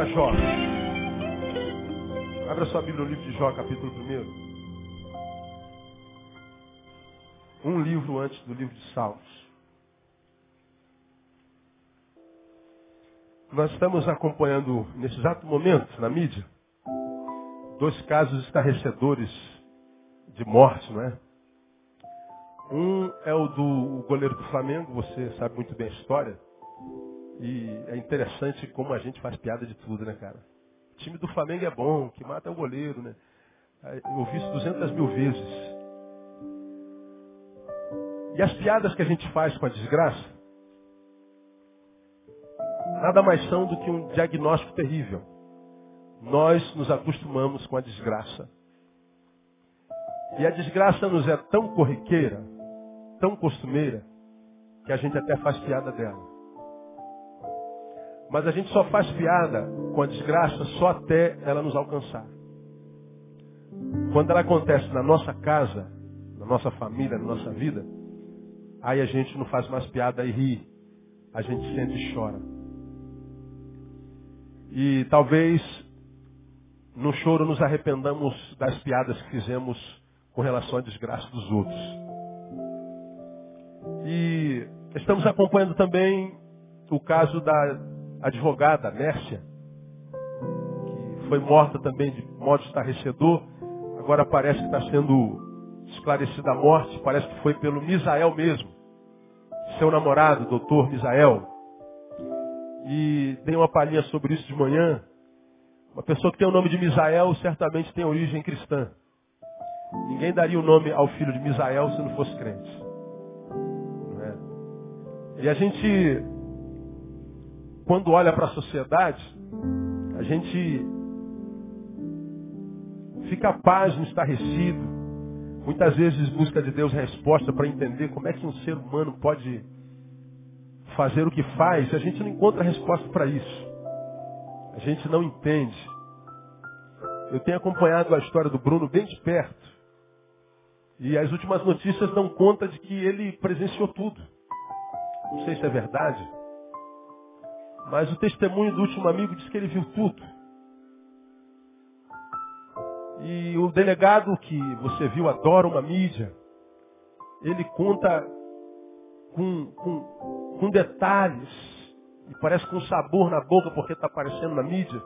Aleluia. Vamos a Jó. Abra sua Bíblia no livro de Jó, capítulo 1. Um livro antes do livro de Salmos. Nós estamos acompanhando, nesse exato momento, na mídia, dois casos estarrecedores de morte, não é? Um é o do goleiro do Flamengo, você sabe muito bem a história. E é interessante como a gente faz piada de tudo, né, cara? O time do Flamengo é bom, que mata é o goleiro, né? Eu ouvi isso 200 mil vezes. E as piadas que a gente faz com a desgraça, nada mais são do que um diagnóstico terrível. Nós nos acostumamos com a desgraça. E a desgraça nos é tão corriqueira, tão costumeira, que a gente até faz piada dela. Mas a gente só faz piada com a desgraça só até ela nos alcançar. Quando ela acontece na nossa casa, na nossa família, na nossa vida, aí a gente não faz mais piada e ri. A gente sente e chora. E talvez no choro nos arrependamos das piadas que fizemos com relação à desgraça dos outros. E estamos acompanhando também o caso da advogada Mércia, que foi morta também de modo estarrecedor, agora parece que está sendo esclarecida a morte, parece que foi pelo Misael mesmo, seu namorado, doutor Misael. E dei uma palhinha sobre isso de manhã. Uma pessoa que tem o nome de Misael certamente tem origem cristã. Ninguém daria o nome ao filho de Misael se não fosse crente. Não é? E a gente quando olha para a sociedade, a gente fica pasmo, estarrecido. Muitas vezes busca de Deus resposta para entender como é que um ser humano pode fazer o que faz. A gente não encontra resposta para isso. A gente não entende. Eu tenho acompanhado a história do Bruno bem de perto. E as últimas notícias dão conta de que ele presenciou tudo. Não sei se é verdade. Mas o testemunho do último amigo diz que ele viu tudo. E o delegado que você viu adora uma mídia. Ele conta com, com, com detalhes. E parece com sabor na boca porque está aparecendo na mídia.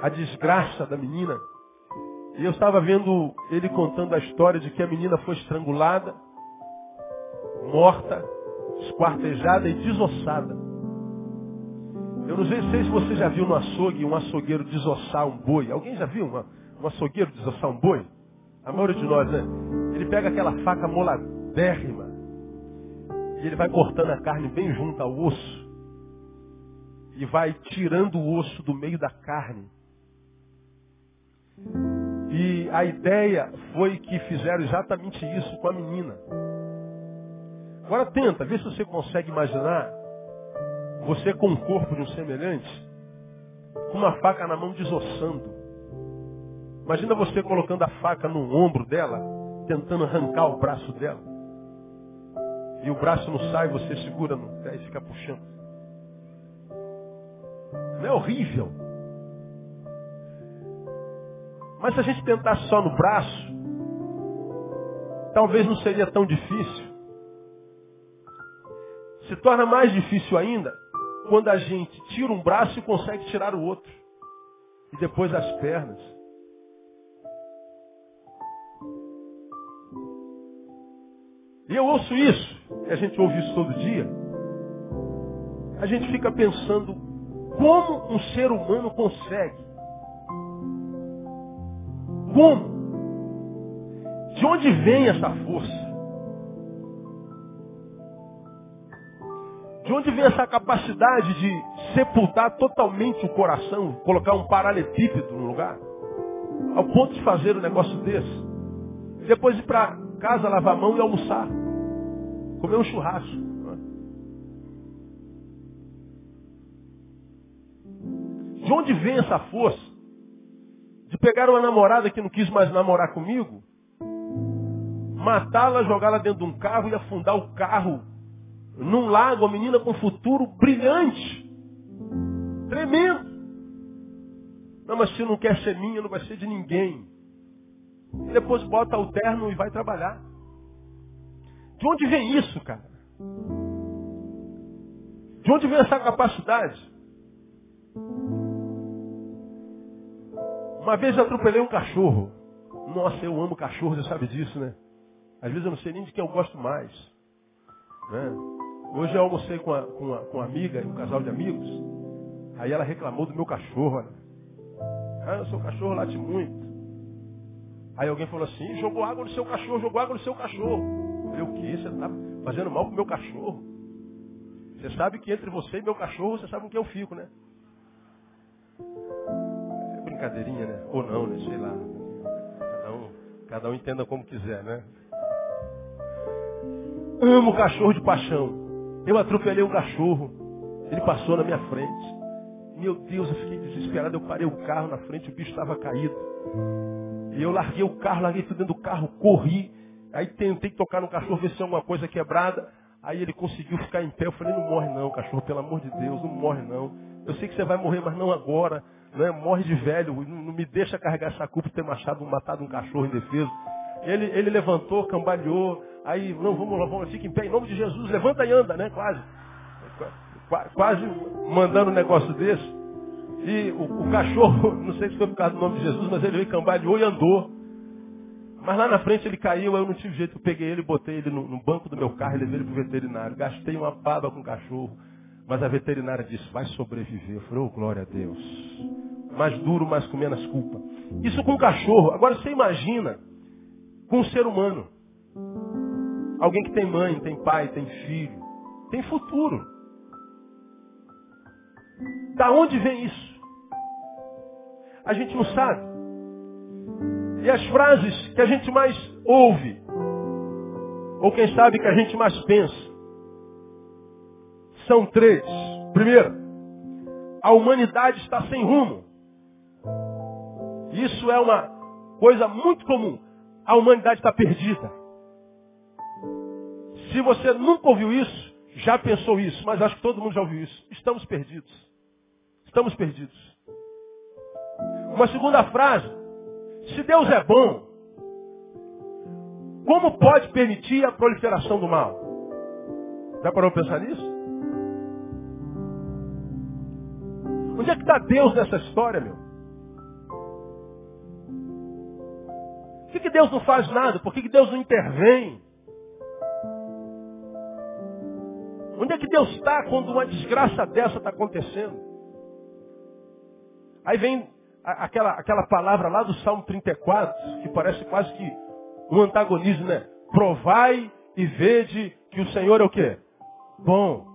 A desgraça da menina. E eu estava vendo ele contando a história de que a menina foi estrangulada, morta, esquartejada e desossada. Eu não sei se você já viu no açougue um açougueiro desossar um boi. Alguém já viu uma, um açougueiro desossar um boi? A maioria de nós, né? Ele pega aquela faca moladérrima e ele vai cortando a carne bem junto ao osso e vai tirando o osso do meio da carne. E a ideia foi que fizeram exatamente isso com a menina. Agora tenta, vê se você consegue imaginar você com o corpo de um semelhante, com uma faca na mão desossando. Imagina você colocando a faca no ombro dela, tentando arrancar o braço dela. E o braço não sai, você segura no pé e fica puxando. Não é horrível? Mas se a gente tentasse só no braço, talvez não seria tão difícil. Se torna mais difícil ainda quando a gente tira um braço e consegue tirar o outro. E depois as pernas. E eu ouço isso, e a gente ouve isso todo dia. A gente fica pensando como um ser humano consegue. Como? De onde vem essa força? De onde vem essa capacidade de sepultar totalmente o coração, colocar um paralelepípedo no lugar? Ao ponto de fazer um negócio desse. Depois ir para casa, lavar a mão e almoçar. Comer um churrasco. De onde vem essa força? De pegar uma namorada que não quis mais namorar comigo, matá-la, jogá-la dentro de um carro e afundar o carro num lago, a menina com futuro brilhante. Não, mas se não quer ser minha, não vai ser de ninguém. E depois bota o terno e vai trabalhar. De onde vem isso, cara? De onde vem essa capacidade? Uma vez eu atropelei um cachorro. Nossa, eu amo cachorro, você sabe disso, né? Às vezes eu não sei nem de quem eu gosto mais. Né? Hoje eu almocei com, a, com, a, com uma amiga, um casal de amigos. Aí ela reclamou do meu cachorro. Né? Ah, seu cachorro late muito. Aí alguém falou assim, jogou água no seu cachorro, jogou água no seu cachorro. Eu falei, o quê? Você está fazendo mal pro meu cachorro? Você sabe que entre você e meu cachorro, você sabe com que eu fico, né? É brincadeirinha, né? Ou não, né? Sei lá. Cada um, cada um entenda como quiser, né? Amo cachorro de paixão. Eu atropelei um cachorro. Ele passou na minha frente. Meu Deus, eu fiquei desesperado. Eu parei o carro na frente, o bicho estava caído. E eu larguei o carro, larguei tudo dentro do carro, corri. Aí tentei tocar no cachorro, ver se tinha alguma coisa quebrada. Aí ele conseguiu ficar em pé. Eu falei, não morre não, cachorro, pelo amor de Deus, não morre não. Eu sei que você vai morrer, mas não agora. Né? Morre de velho, não, não me deixa carregar essa culpa de ter machado, matado um cachorro indefeso. Ele, ele levantou, cambaleou, aí, não, vamos lá, vamos, fica em pé, em nome de Jesus, levanta e anda, né? Quase. Quase mandando um negócio desse. E o, o, cachorro, não sei se foi por causa do nome de Jesus, mas ele veio, cambaleou e andou. Mas lá na frente ele caiu, eu não tive jeito, eu peguei ele, botei ele no, no banco do meu carro e levei ele para o veterinário. Gastei uma baba com o cachorro. Mas a veterinária disse, vai sobreviver. Eu falei, oh, glória a Deus. Mais duro, mas com menos culpa. Isso com o cachorro. Agora você imagina com o ser humano. Alguém que tem mãe, tem pai, tem filho, tem futuro. Da onde vem isso? A gente não sabe. E as frases que a gente mais ouve, ou quem sabe que a gente mais pensa, são três. Primeiro, a humanidade está sem rumo. Isso é uma coisa muito comum. A humanidade está perdida. Se você nunca ouviu isso, já pensou isso, mas acho que todo mundo já ouviu isso. Estamos perdidos. Estamos perdidos. Uma segunda frase. Se Deus é bom, como pode permitir a proliferação do mal? Já parou para pensar nisso? Onde é que está Deus nessa história, meu? Que, que Deus não faz nada? Por que, que Deus não intervém? Onde é que Deus está quando uma desgraça dessa está acontecendo? Aí vem aquela, aquela palavra lá do Salmo 34, que parece quase que um antagonismo, né? Provai e vede que o Senhor é o quê? Bom.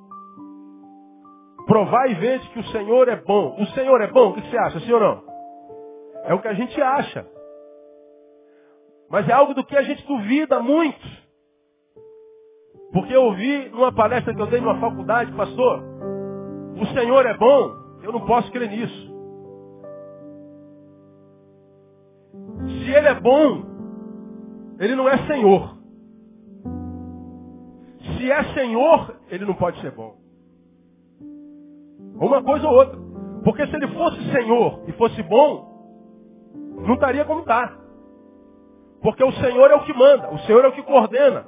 Provai e vede que o Senhor é bom. O Senhor é bom? O que você acha, ou não? É o que a gente acha. Mas é algo do que a gente duvida muito. Porque eu ouvi numa palestra que eu dei numa faculdade, pastor, o Senhor é bom, eu não posso crer nisso. Se Ele é bom, Ele não é Senhor. Se é Senhor, Ele não pode ser bom. Uma coisa ou outra. Porque se Ele fosse Senhor e fosse bom, não estaria como está. Porque o Senhor é o que manda, o Senhor é o que coordena.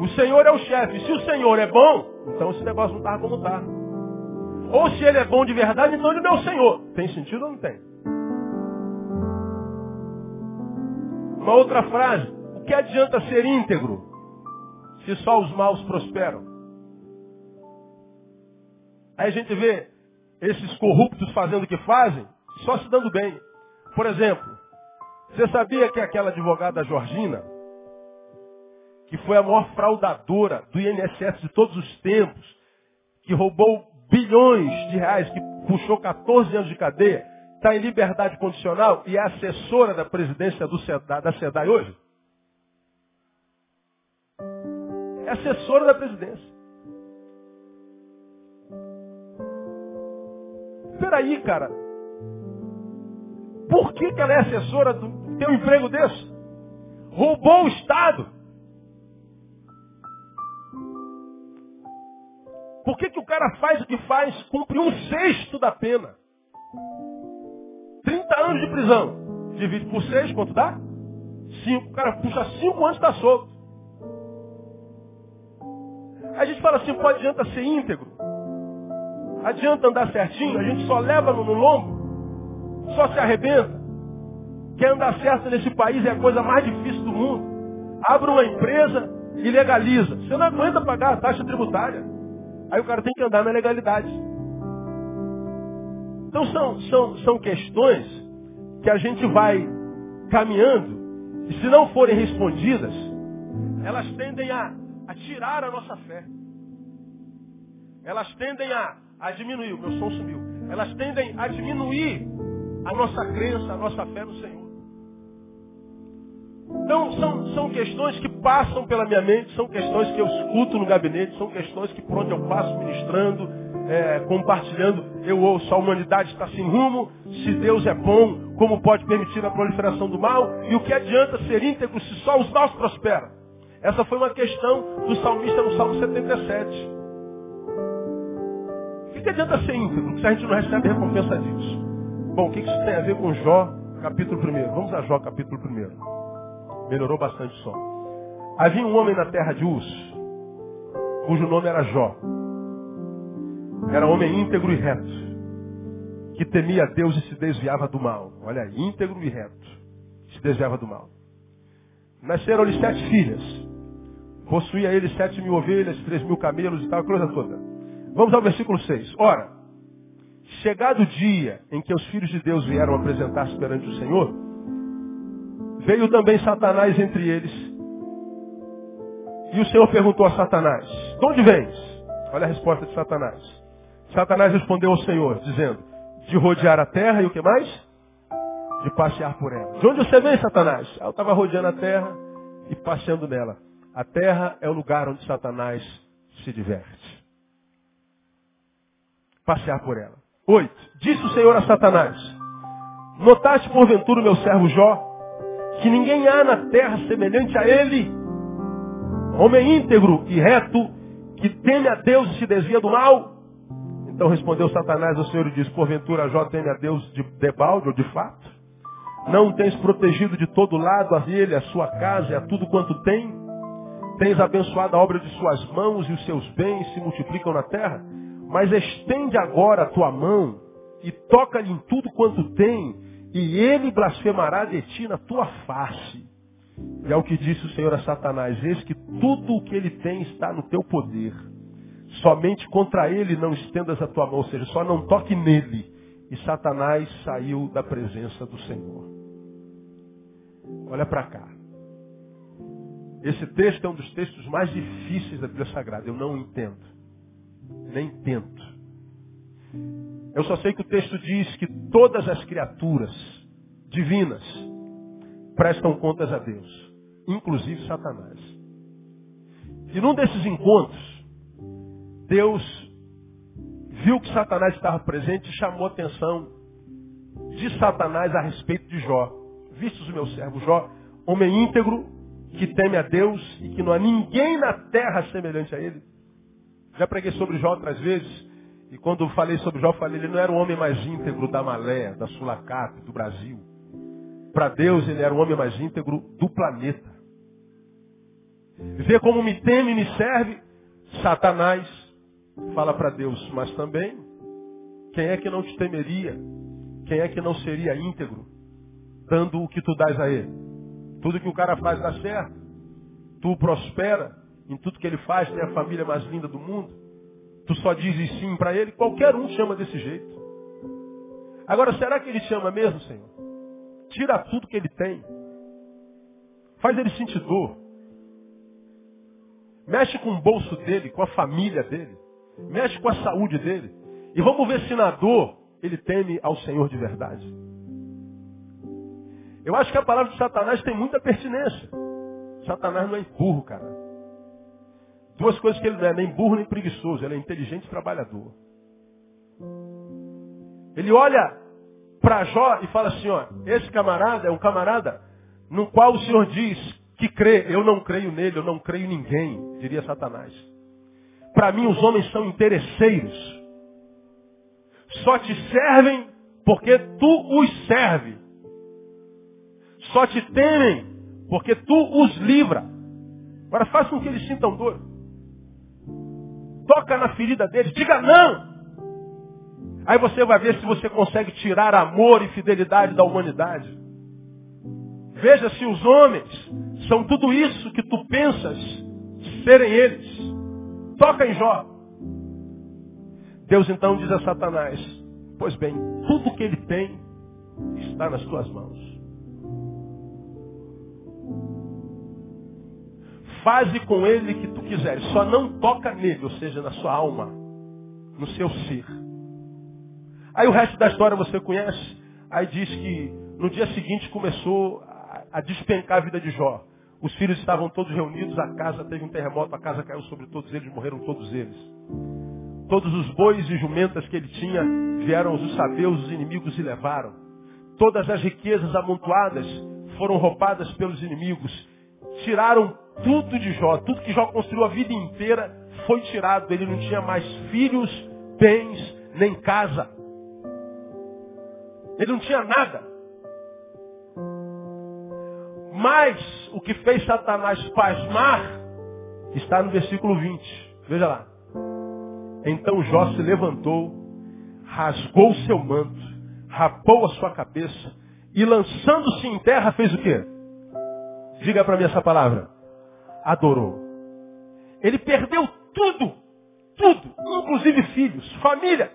O Senhor é o chefe. Se o Senhor é bom, então esse negócio não está como está. Ou se ele é bom de verdade, então ele não é o Senhor. Tem sentido ou não tem? Uma outra frase. O que adianta ser íntegro se só os maus prosperam? Aí a gente vê esses corruptos fazendo o que fazem, só se dando bem. Por exemplo, você sabia que aquela advogada Georgina, que foi a maior fraudadora do INSS de todos os tempos, que roubou bilhões de reais, que puxou 14 anos de cadeia, está em liberdade condicional e é assessora da presidência do SEDAI, da SEDAI hoje? É assessora da presidência. Peraí, cara. Por que, que ela é assessora do teu emprego desse? Roubou o Estado. Por que, que o cara faz o que faz? Cumpre um sexto da pena. 50 anos de prisão. Divide por 6, quanto dá? 5. O cara puxa 5 anos e está solto. A gente fala assim, pode adianta ser íntegro. Adianta andar certinho, a gente só leva no, no lombo, só se arrebenta. Quer andar certo nesse país é a coisa mais difícil do mundo. Abre uma empresa e legaliza. Você não aguenta pagar a taxa tributária. Aí o cara tem que andar na legalidade. Então são, são, são questões que a gente vai caminhando e se não forem respondidas, elas tendem a, a tirar a nossa fé. Elas tendem a, a diminuir. O meu som sumiu. Elas tendem a diminuir a nossa crença, a nossa fé no Senhor. Então, são, são questões que passam pela minha mente, são questões que eu escuto no gabinete, são questões que por onde eu passo ministrando, é, compartilhando, eu ouço, a humanidade está sem rumo, se Deus é bom, como pode permitir a proliferação do mal, e o que adianta ser íntegro se só os maus prosperam? Essa foi uma questão do salmista no Salmo 77. O que adianta ser íntegro se a gente não recebe recompensa disso? Bom, o que isso tem a ver com Jó, capítulo 1? Vamos a Jó, capítulo 1. Melhorou bastante som. Havia um homem na terra de Uz, cujo nome era Jó. Era homem íntegro e reto, que temia Deus e se desviava do mal. Olha aí, íntegro e reto, se desviava do mal. Nasceram-lhe sete filhas. Possuía ele sete mil ovelhas, três mil camelos e tal, coisa toda. Vamos ao versículo 6. Ora, chegado o dia em que os filhos de Deus vieram apresentar-se perante o Senhor, Veio também Satanás entre eles. E o Senhor perguntou a Satanás, de onde vens? Olha a resposta de Satanás. Satanás respondeu ao Senhor, dizendo, de rodear a terra e o que mais? De passear por ela. De onde você vem, Satanás? Ah, eu estava rodeando a terra e passeando nela. A terra é o lugar onde Satanás se diverte. Passear por ela. Oito. Disse o Senhor a Satanás, notaste porventura o meu servo Jó? que ninguém há na terra semelhante a ele. Homem íntegro e reto, que teme a Deus e se desvia do mal. Então respondeu Satanás ao Senhor e disse, porventura Jó teme a Deus de debalde ou de fato? Não tens protegido de todo lado a ele, a sua casa e a tudo quanto tem? Tens abençoado a obra de suas mãos e os seus bens se multiplicam na terra? Mas estende agora a tua mão e toca-lhe em tudo quanto tem e ele blasfemará de ti na tua face. E é o que disse o Senhor a Satanás, eis que tudo o que ele tem está no teu poder. Somente contra ele não estendas a tua mão, ou seja, só não toque nele. E Satanás saiu da presença do Senhor. Olha para cá. Esse texto é um dos textos mais difíceis da Bíblia Sagrada. Eu não entendo. Nem tento. Eu só sei que o texto diz que todas as criaturas divinas prestam contas a Deus, inclusive Satanás. E num desses encontros, Deus viu que Satanás estava presente e chamou a atenção de Satanás a respeito de Jó. Vistos o meu servo Jó, homem íntegro, que teme a Deus e que não há ninguém na terra semelhante a ele. Já preguei sobre Jó outras vezes. E quando falei sobre Jó, falei, ele não era o homem mais íntegro da Malé, da Sulacap, do Brasil. Para Deus, ele era o homem mais íntegro do planeta. Vê como me teme e me serve, Satanás fala para Deus, mas também, quem é que não te temeria? Quem é que não seria íntegro, dando o que tu dás a ele? Tudo que o cara faz dá certo. Tu prospera em tudo que ele faz, tem a família mais linda do mundo tu só dizes sim para ele, qualquer um chama desse jeito. Agora, será que ele chama mesmo, Senhor? Tira tudo que ele tem. Faz ele sentir dor. Mexe com o bolso dele, com a família dele. Mexe com a saúde dele. E vamos ver se na dor ele teme ao Senhor de verdade. Eu acho que a palavra de Satanás tem muita pertinência. Satanás não é burro, cara. Duas coisas que ele não é, nem burro nem preguiçoso, ele é inteligente e trabalhador. Ele olha para Jó e fala assim, ó, esse camarada é um camarada no qual o Senhor diz que crê, eu não creio nele, eu não creio em ninguém, diria Satanás. Para mim os homens são interesseiros. Só te servem porque tu os serve. Só te temem porque tu os livra. Agora faça com que eles sintam dor. Toca na ferida deles, diga não. Aí você vai ver se você consegue tirar amor e fidelidade da humanidade. Veja se os homens são tudo isso que tu pensas serem eles. Toca em Jó. Deus então diz a Satanás, pois bem, tudo que ele tem está nas tuas mãos. Faze com ele que tu quiseres, só não toca nele, ou seja, na sua alma, no seu ser. Aí o resto da história você conhece. Aí diz que no dia seguinte começou a despencar a vida de Jó. Os filhos estavam todos reunidos, a casa teve um terremoto, a casa caiu sobre todos eles, morreram todos eles. Todos os bois e jumentas que ele tinha vieram os sabeus, os inimigos e levaram. Todas as riquezas amontoadas foram roubadas pelos inimigos. Tiraram tudo de Jó, tudo que Jó construiu a vida inteira foi tirado. Ele não tinha mais filhos, bens, nem casa. Ele não tinha nada. Mas o que fez Satanás pasmar está no versículo 20. Veja lá. Então Jó se levantou, rasgou o seu manto, rapou a sua cabeça e lançando-se em terra fez o quê? Diga para mim essa palavra. Adorou. Ele perdeu tudo, tudo, inclusive filhos, família.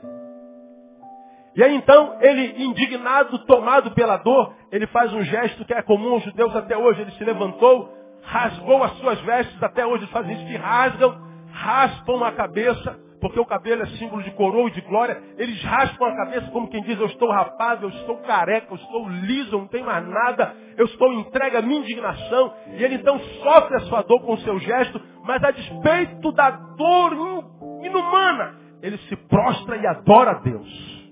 E aí então, ele, indignado, tomado pela dor, ele faz um gesto que é comum aos judeus até hoje. Ele se levantou, rasgou as suas vestes, até hoje eles fazem isso, que rasgam, raspam a cabeça, porque o cabelo é símbolo de coroa e de glória. Eles raspam a cabeça como quem diz, eu estou rapado, eu estou careca, eu estou liso, eu não tenho mais nada, eu estou entregue à minha indignação. E ele então sofre a sua dor com o seu gesto, mas a despeito da dor inumana, ele se prostra e adora a Deus.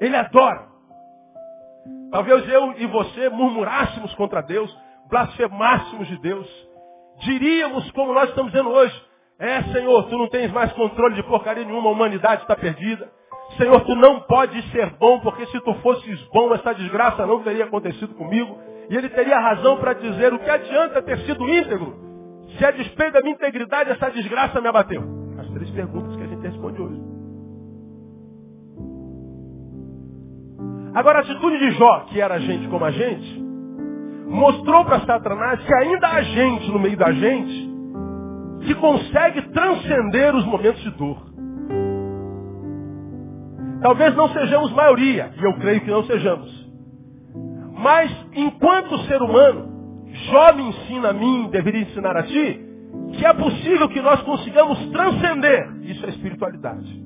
Ele adora. Talvez eu e você murmurássemos contra Deus, blasfemássemos de Deus. Diríamos como nós estamos dizendo hoje. É, Senhor, tu não tens mais controle de porcaria nenhuma, a humanidade está perdida. Senhor, tu não podes ser bom, porque se tu fosses bom, essa desgraça não teria acontecido comigo. E ele teria razão para dizer, o que adianta ter sido íntegro, se a despeito da minha integridade essa desgraça me abateu? As três perguntas que a gente responde hoje. Agora a atitude de Jó, que era gente como a gente, mostrou para Satanás que ainda há gente no meio da gente que consegue transcender os momentos de dor. Talvez não sejamos maioria, e eu creio que não sejamos. Mas enquanto ser humano, Jó me ensina a mim, deveria ensinar a ti, que é possível que nós consigamos transcender. Isso é espiritualidade.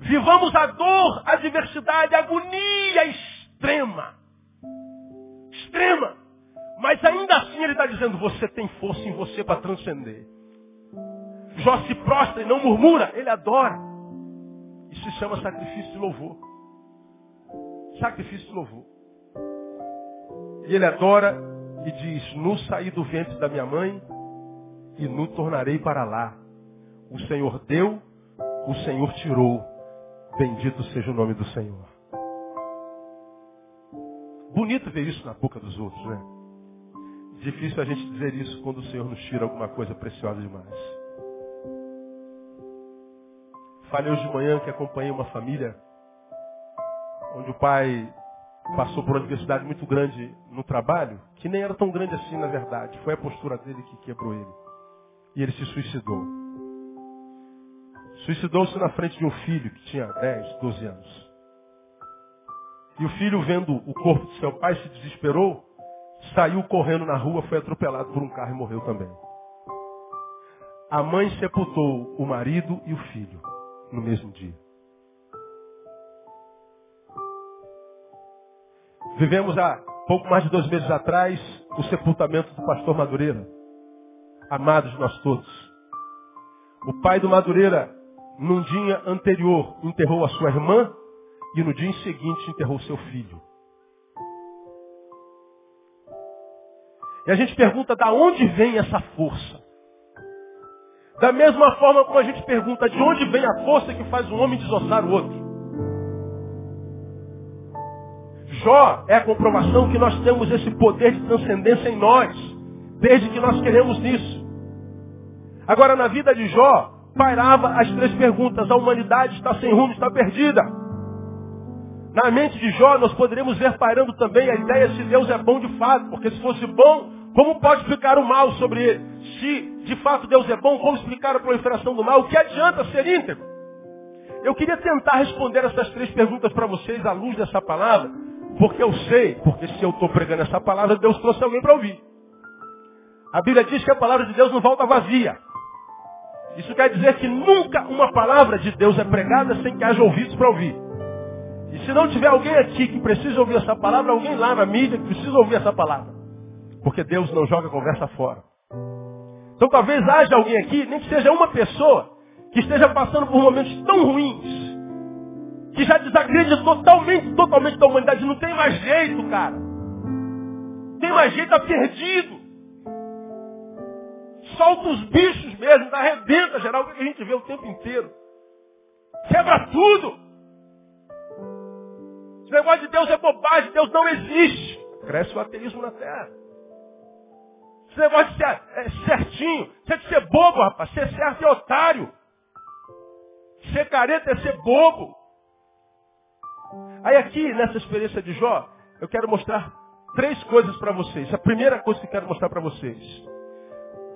Vivamos a dor, a adversidade, a agonia extrema. Extrema. Mas ainda assim ele está dizendo, você tem força em você para transcender. Jó se prostra e não murmura, ele adora. Isso se chama sacrifício de louvor. Sacrifício de louvor. E ele adora e diz, nu saí do ventre da minha mãe e nu tornarei para lá. O Senhor deu, o Senhor tirou. Bendito seja o nome do Senhor. Bonito ver isso na boca dos outros, né? Difícil a gente dizer isso quando o Senhor nos tira alguma coisa preciosa demais. Falei hoje de manhã que acompanhei uma família onde o pai passou por uma adversidade muito grande no trabalho, que nem era tão grande assim na verdade. Foi a postura dele que quebrou ele. E ele se suicidou. Suicidou-se na frente de um filho que tinha 10, 12 anos. E o filho, vendo o corpo de seu pai, se desesperou, saiu correndo na rua, foi atropelado por um carro e morreu também. A mãe sepultou o marido e o filho no mesmo dia. Vivemos há pouco mais de dois meses atrás o sepultamento do pastor Madureira. Amados de nós todos. O pai do Madureira num dia anterior enterrou a sua irmã e no dia seguinte enterrou seu filho. E a gente pergunta da onde vem essa força? Da mesma forma como a gente pergunta de onde vem a força que faz um homem desossar o outro. Jó é a comprovação que nós temos esse poder de transcendência em nós, desde que nós queremos nisso. Agora, na vida de Jó, pairava as três perguntas. A humanidade está sem rumo, está perdida. Na mente de Jó, nós poderíamos ver pairando também a ideia se Deus é bom de fato, porque se fosse bom, como pode explicar o mal sobre ele? Se de fato Deus é bom, como explicar a proliferação do mal? O que adianta ser íntegro? Eu queria tentar responder essas três perguntas para vocês à luz dessa palavra, porque eu sei, porque se eu estou pregando essa palavra, Deus trouxe alguém para ouvir. A Bíblia diz que a palavra de Deus não volta vazia. Isso quer dizer que nunca uma palavra de Deus é pregada sem que haja ouvidos para ouvir. E se não tiver alguém aqui que precisa ouvir essa palavra, alguém lá na mídia que precisa ouvir essa palavra. Porque Deus não joga conversa fora. Então talvez haja alguém aqui, nem que seja uma pessoa, que esteja passando por momentos tão ruins, que já desacreditou totalmente, totalmente da humanidade. Não tem mais jeito, cara. Tem mais jeito, está perdido. Solta os bichos mesmo, arrebenta geral, o que a gente vê o tempo inteiro. Quebra tudo. Esse negócio de Deus é bobagem, Deus não existe. Cresce o ateísmo na terra. Esse negócio de ser é, certinho, você é de ser bobo, rapaz. Ser certo é otário. Ser careta é ser bobo. Aí aqui, nessa experiência de Jó, eu quero mostrar três coisas para vocês. A primeira coisa que eu quero mostrar para vocês.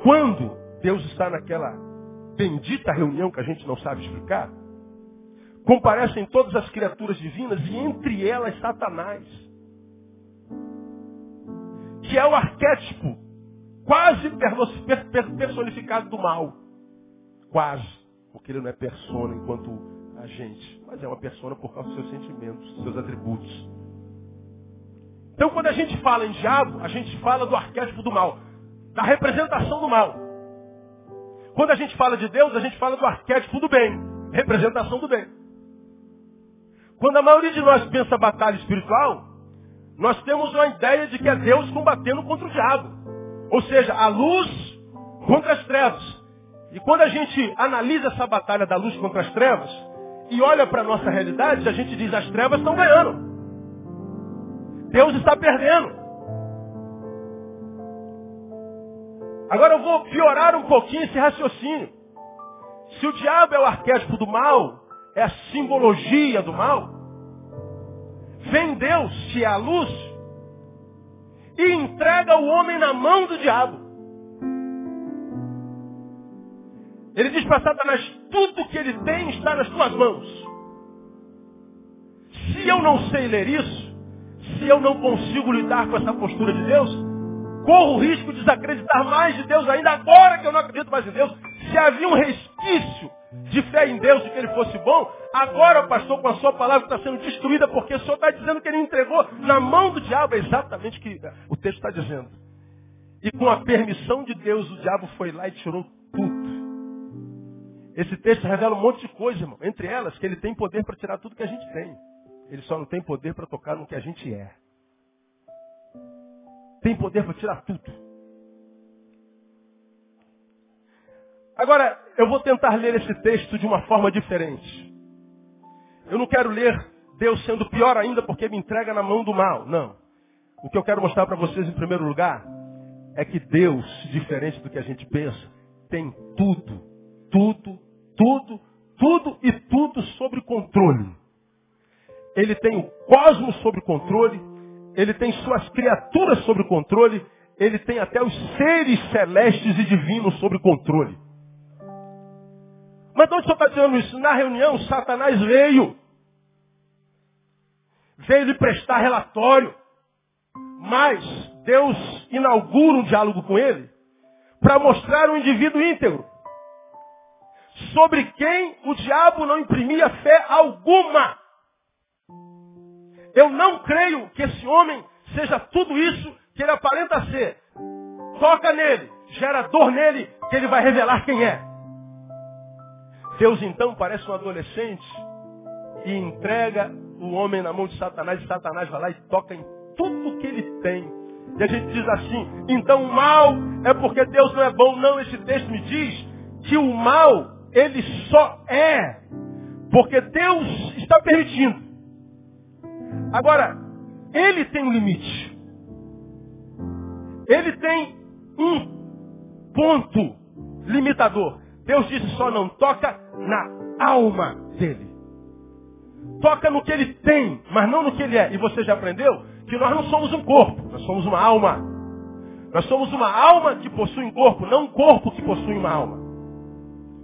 Quando Deus está naquela bendita reunião que a gente não sabe explicar, comparecem todas as criaturas divinas e entre elas Satanás. Que é o arquétipo quase personificado do mal. Quase. Porque ele não é persona enquanto a gente. Mas é uma persona por causa dos seus sentimentos, dos seus atributos. Então quando a gente fala em diabo, a gente fala do arquétipo do mal da representação do mal. Quando a gente fala de Deus, a gente fala do arquétipo do bem, representação do bem. Quando a maioria de nós pensa batalha espiritual, nós temos uma ideia de que é Deus combatendo contra o diabo. Ou seja, a luz contra as trevas. E quando a gente analisa essa batalha da luz contra as trevas e olha para a nossa realidade, a gente diz as trevas estão ganhando. Deus está perdendo. Agora eu vou piorar um pouquinho esse raciocínio. Se o diabo é o arquétipo do mal, é a simbologia do mal, vem Deus, se é a luz, e entrega o homem na mão do diabo. Ele diz para Satanás, tudo que ele tem está nas tuas mãos. Se eu não sei ler isso, se eu não consigo lidar com essa postura de Deus, corro o risco de desacreditar mais de Deus ainda agora que eu não acredito mais em Deus. Se havia um resquício de fé em Deus de que ele fosse bom, agora, pastor, com a sua palavra está sendo destruída porque o senhor está dizendo que ele entregou na mão do diabo. É exatamente o que o texto está dizendo. E com a permissão de Deus, o diabo foi lá e tirou tudo. Esse texto revela um monte de coisa, irmão. Entre elas, que ele tem poder para tirar tudo que a gente tem. Ele só não tem poder para tocar no que a gente é tem poder para tirar tudo. Agora, eu vou tentar ler esse texto de uma forma diferente. Eu não quero ler Deus sendo pior ainda porque me entrega na mão do mal. Não. O que eu quero mostrar para vocês em primeiro lugar é que Deus, diferente do que a gente pensa, tem tudo, tudo, tudo, tudo e tudo sob controle. Ele tem o cosmos sob controle, ele tem suas criaturas sob controle, ele tem até os seres celestes e divinos sob controle. Mas onde o senhor está isso? Na reunião, Satanás veio. Veio lhe prestar relatório. Mas Deus inaugura um diálogo com ele para mostrar um indivíduo íntegro. Sobre quem o diabo não imprimia fé alguma. Eu não creio que esse homem seja tudo isso que ele aparenta ser. Toca nele, gera dor nele, que ele vai revelar quem é. Deus então parece um adolescente e entrega o homem na mão de Satanás, e Satanás vai lá e toca em tudo que ele tem. E a gente diz assim, então o mal é porque Deus não é bom. Não, esse texto me diz que o mal, ele só é porque Deus está permitindo. Agora, ele tem um limite. Ele tem um ponto limitador. Deus disse só não toca na alma dele. Toca no que ele tem, mas não no que ele é. E você já aprendeu que nós não somos um corpo, nós somos uma alma. Nós somos uma alma que possui um corpo, não um corpo que possui uma alma.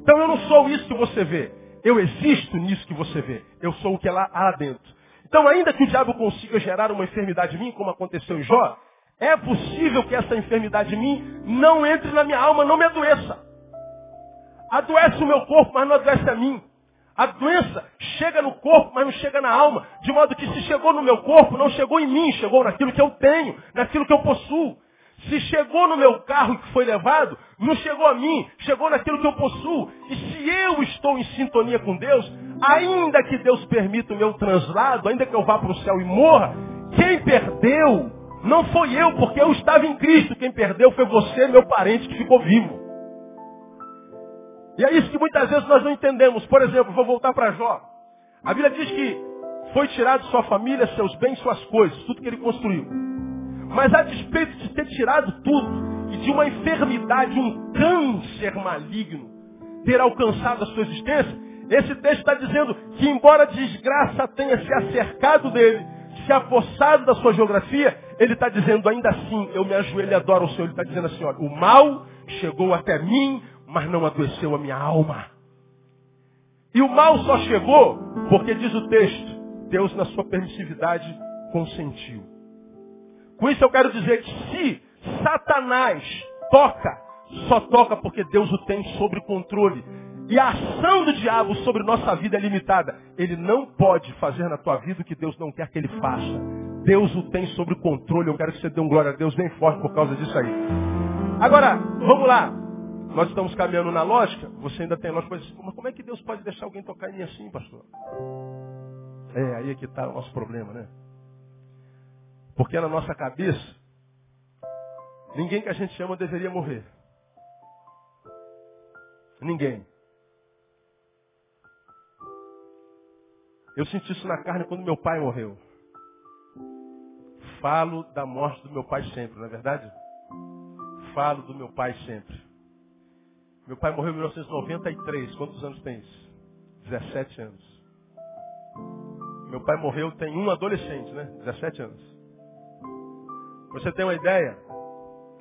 Então eu não sou isso que você vê. Eu existo nisso que você vê. Eu sou o que é lá, lá dentro. Então, ainda que o diabo consiga gerar uma enfermidade em mim, como aconteceu em Jó, é possível que essa enfermidade em mim não entre na minha alma, não me adoeça. Adoece o meu corpo, mas não adoece a mim. A doença chega no corpo, mas não chega na alma. De modo que se chegou no meu corpo, não chegou em mim, chegou naquilo que eu tenho, naquilo que eu possuo. Se chegou no meu carro que foi levado, não chegou a mim, chegou naquilo que eu possuo. E se eu estou em sintonia com Deus, ainda que Deus permita o meu translado, ainda que eu vá para o céu e morra, quem perdeu não foi eu, porque eu estava em Cristo. Quem perdeu foi você, meu parente, que ficou vivo. E é isso que muitas vezes nós não entendemos. Por exemplo, vou voltar para Jó. A Bíblia diz que foi tirado sua família, seus bens, suas coisas, tudo que ele construiu. Mas a despeito de ter tirado tudo e de uma enfermidade, um câncer maligno, ter alcançado a sua existência, esse texto está dizendo que embora a desgraça tenha se acercado dele, se apossado da sua geografia, ele está dizendo ainda assim, eu me ajoelho e adoro o Senhor. Ele está dizendo assim, olha, o mal chegou até mim, mas não adoeceu a minha alma. E o mal só chegou porque diz o texto, Deus na sua permissividade consentiu. Com isso eu quero dizer que se Satanás toca, só toca porque Deus o tem sob controle. E a ação do diabo sobre nossa vida é limitada. Ele não pode fazer na tua vida o que Deus não quer que ele faça. Deus o tem sob controle. Eu quero que você dê um glória a Deus bem forte por causa disso aí. Agora, vamos lá. Nós estamos caminhando na lógica. Você ainda tem lógica. Mas como é que Deus pode deixar alguém tocar em mim assim, pastor? É, aí é que está o nosso problema, né? Porque na nossa cabeça, ninguém que a gente ama deveria morrer. Ninguém. Eu senti isso na carne quando meu pai morreu. Falo da morte do meu pai sempre, não é verdade? Falo do meu pai sempre. Meu pai morreu em 1993. Quantos anos tem isso? 17 anos. Meu pai morreu tem um adolescente, né? 17 anos. Você tem uma ideia?